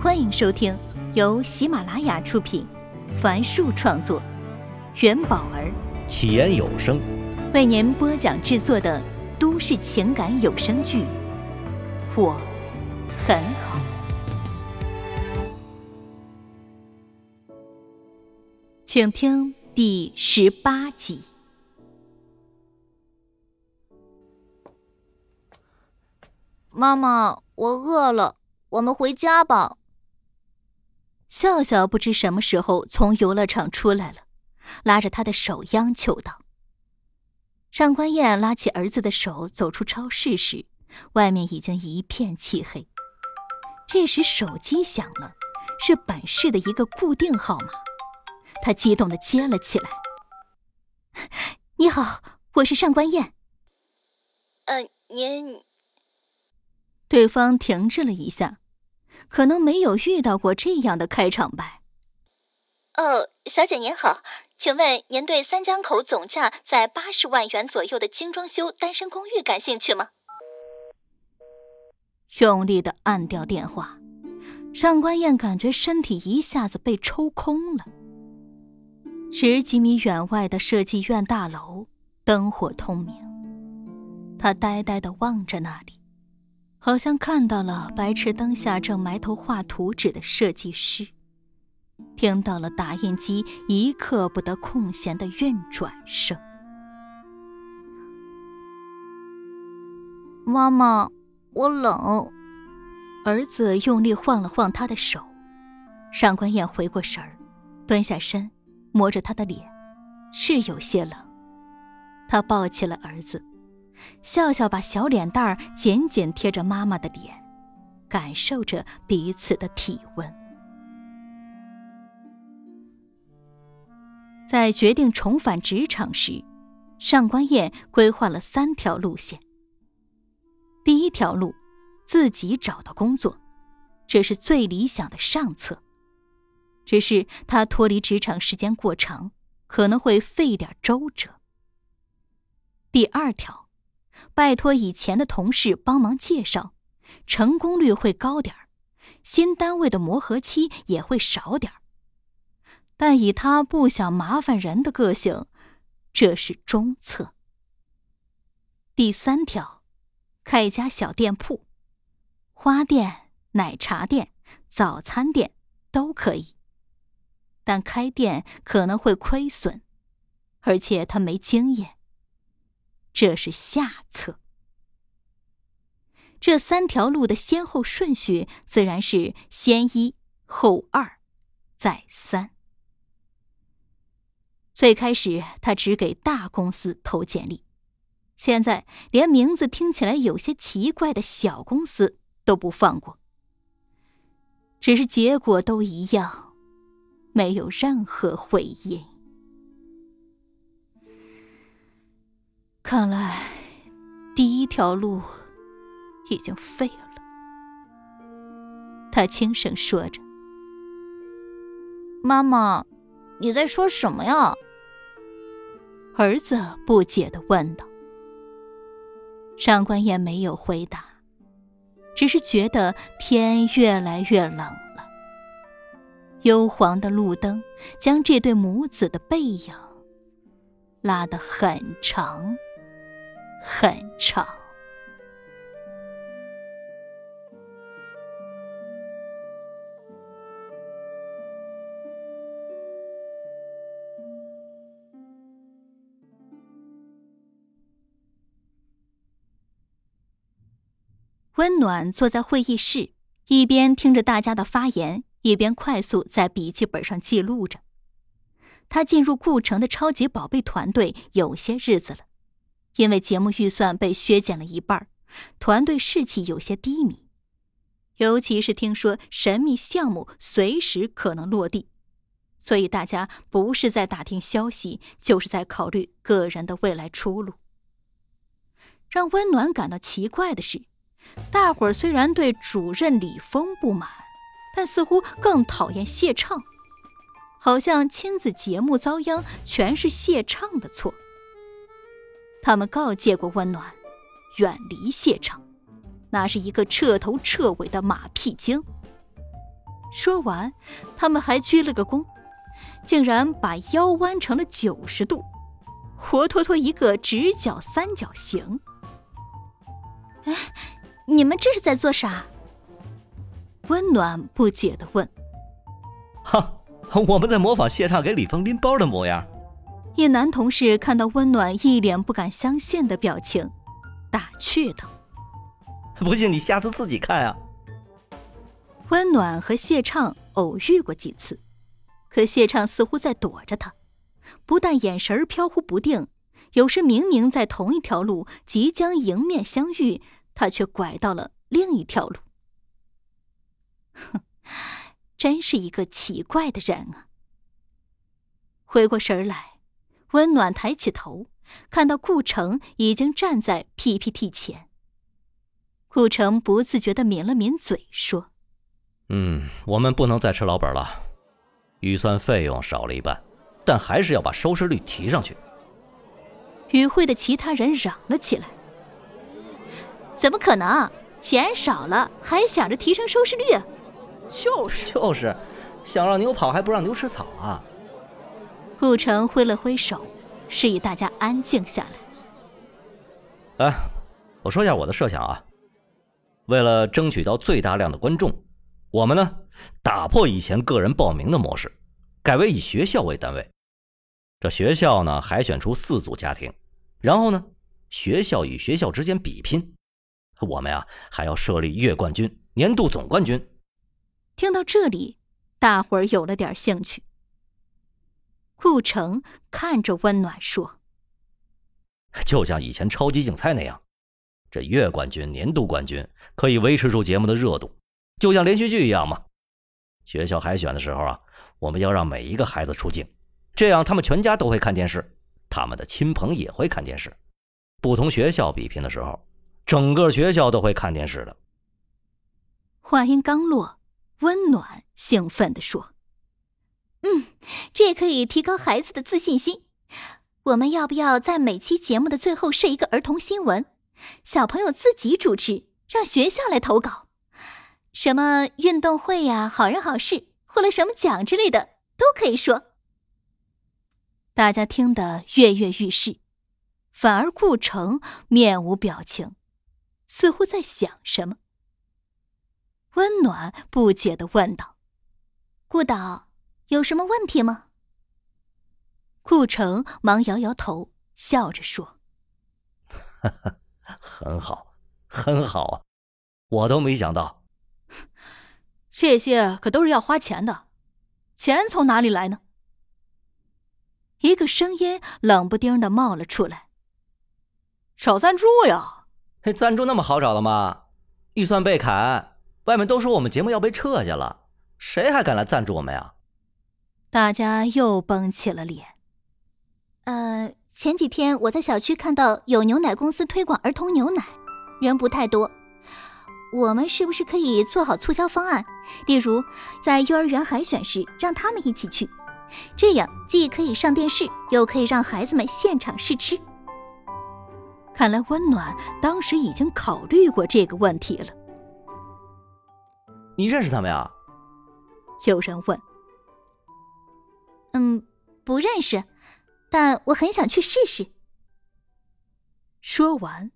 欢迎收听由喜马拉雅出品，凡树创作，元宝儿起言有声为您播讲制作的都市情感有声剧《我很好》，请听第十八集。妈妈，我饿了，我们回家吧。笑笑不知什么时候从游乐场出来了，拉着他的手央求道。上官燕拉起儿子的手走出超市时，外面已经一片漆黑。这时手机响了，是本市的一个固定号码，他激动的接了起来：“你好，我是上官燕。”“呃，您……”对方停滞了一下。可能没有遇到过这样的开场白。哦，小姐您好，请问您对三江口总价在八十万元左右的精装修单身公寓感兴趣吗？用力的按掉电话，上官燕感觉身体一下子被抽空了。十几米远外的设计院大楼灯火通明，她呆呆的望着那里。好像看到了白炽灯下正埋头画图纸的设计师，听到了打印机一刻不得空闲的运转声。妈妈，我冷。儿子用力晃了晃他的手，上官燕回过神儿，蹲下身，摸着他的脸，是有些冷。他抱起了儿子。笑笑把小脸蛋儿紧紧贴着妈妈的脸，感受着彼此的体温。在决定重返职场时，上官燕规划了三条路线。第一条路，自己找到工作，这是最理想的上策。只是她脱离职场时间过长，可能会费点周折。第二条。拜托以前的同事帮忙介绍，成功率会高点儿，新单位的磨合期也会少点儿。但以他不想麻烦人的个性，这是中策。第三条，开一家小店铺，花店、奶茶店、早餐店都可以，但开店可能会亏损，而且他没经验。这是下策。这三条路的先后顺序自然是先一后二，再三。最开始他只给大公司投简历，现在连名字听起来有些奇怪的小公司都不放过。只是结果都一样，没有任何回应。看来，第一条路已经废了。他轻声说着：“妈妈，你在说什么呀？”儿子不解的问道。上官燕没有回答，只是觉得天越来越冷了。幽黄的路灯将这对母子的背影拉得很长。很长。温暖坐在会议室，一边听着大家的发言，一边快速在笔记本上记录着。他进入顾城的超级宝贝团队有些日子了。因为节目预算被削减了一半，团队士气有些低迷。尤其是听说神秘项目随时可能落地，所以大家不是在打听消息，就是在考虑个人的未来出路。让温暖感到奇怪的是，大伙儿虽然对主任李峰不满，但似乎更讨厌谢畅，好像亲子节目遭殃全是谢畅的错。他们告诫过温暖，远离谢畅，那是一个彻头彻尾的马屁精。说完，他们还鞠了个躬，竟然把腰弯成了九十度，活脱脱一个直角三角形。哎，你们这是在做啥？温暖不解的问。哈，我们在模仿谢畅给李峰拎包的模样。一男同事看到温暖一脸不敢相信的表情，打趣道：“不信你下次自己看啊。”温暖和谢畅偶遇过几次，可谢畅似乎在躲着他，不但眼神飘忽不定，有时明明在同一条路，即将迎面相遇，他却拐到了另一条路。哼，真是一个奇怪的人啊！回过神来，温暖抬起头，看到顾城已经站在 PPT 前。顾城不自觉的抿了抿嘴，说。嗯，我们不能再吃老本了，预算费用少了一半，但还是要把收视率提上去。与会的其他人嚷了起来：“怎么可能？钱少了还想着提升收视率？就是就是，想让牛跑还不让牛吃草啊！”顾城挥了挥手，示意大家安静下来。哎，我说一下我的设想啊，为了争取到最大量的观众。我们呢，打破以前个人报名的模式，改为以学校为单位。这学校呢，海选出四组家庭，然后呢，学校与学校之间比拼。我们呀，还要设立月冠军、年度总冠军。听到这里，大伙儿有了点兴趣。顾城看着温暖说：“就像以前超级竞猜那样，这月冠军、年度冠军可以维持住节目的热度。”就像连续剧一样嘛，学校海选的时候啊，我们要让每一个孩子出镜，这样他们全家都会看电视，他们的亲朋也会看电视。不同学校比拼的时候，整个学校都会看电视的。话音刚落，温暖兴奋地说：“嗯，这也可以提高孩子的自信心。我们要不要在每期节目的最后设一个儿童新闻，小朋友自己主持，让学校来投稿？”什么运动会呀，好人好事，获了什么奖之类的，都可以说。大家听得跃跃欲试，反而顾城面无表情，似乎在想什么。温暖不解的问道：“顾导，有什么问题吗？”顾城忙摇摇头，笑着说：“很好，很好啊，我都没想到。”这些可都是要花钱的，钱从哪里来呢？一个声音冷不丁的冒了出来：“找赞助呀！”赞助那么好找的吗？预算被砍，外面都说我们节目要被撤下了，谁还敢来赞助我们呀？大家又绷起了脸。呃，前几天我在小区看到有牛奶公司推广儿童牛奶，人不太多。我们是不是可以做好促销方案？例如，在幼儿园海选时让他们一起去，这样既可以上电视，又可以让孩子们现场试吃。看来温暖当时已经考虑过这个问题了。你认识他们呀？有人问。嗯，不认识，但我很想去试试。说完。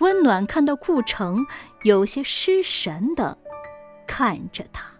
温暖看到顾城有些失神的看着他。